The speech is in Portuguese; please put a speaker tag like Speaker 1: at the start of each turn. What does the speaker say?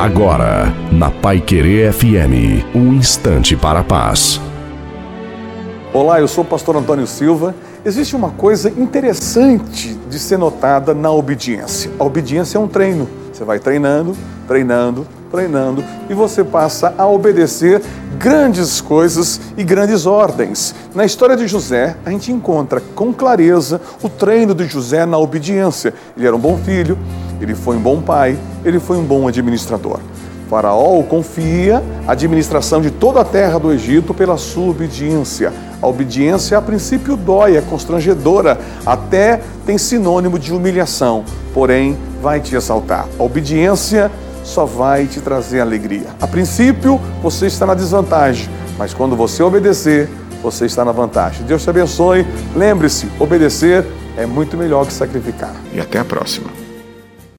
Speaker 1: Agora, na Pai Querer FM, um instante para a paz.
Speaker 2: Olá, eu sou o pastor Antônio Silva. Existe uma coisa interessante de ser notada na obediência. A obediência é um treino. Você vai treinando, treinando, treinando e você passa a obedecer grandes coisas e grandes ordens. Na história de José, a gente encontra com clareza o treino de José na obediência. Ele era um bom filho, ele foi um bom pai, ele foi um bom administrador. Faraó confia a administração de toda a terra do Egito pela sua obediência. A obediência, a princípio, dói, é constrangedora, até tem sinônimo de humilhação, porém, vai te exaltar. A obediência só vai te trazer alegria. A princípio, você está na desvantagem, mas quando você obedecer, você está na vantagem. Deus te abençoe. Lembre-se, obedecer é muito melhor que sacrificar.
Speaker 1: E até a próxima.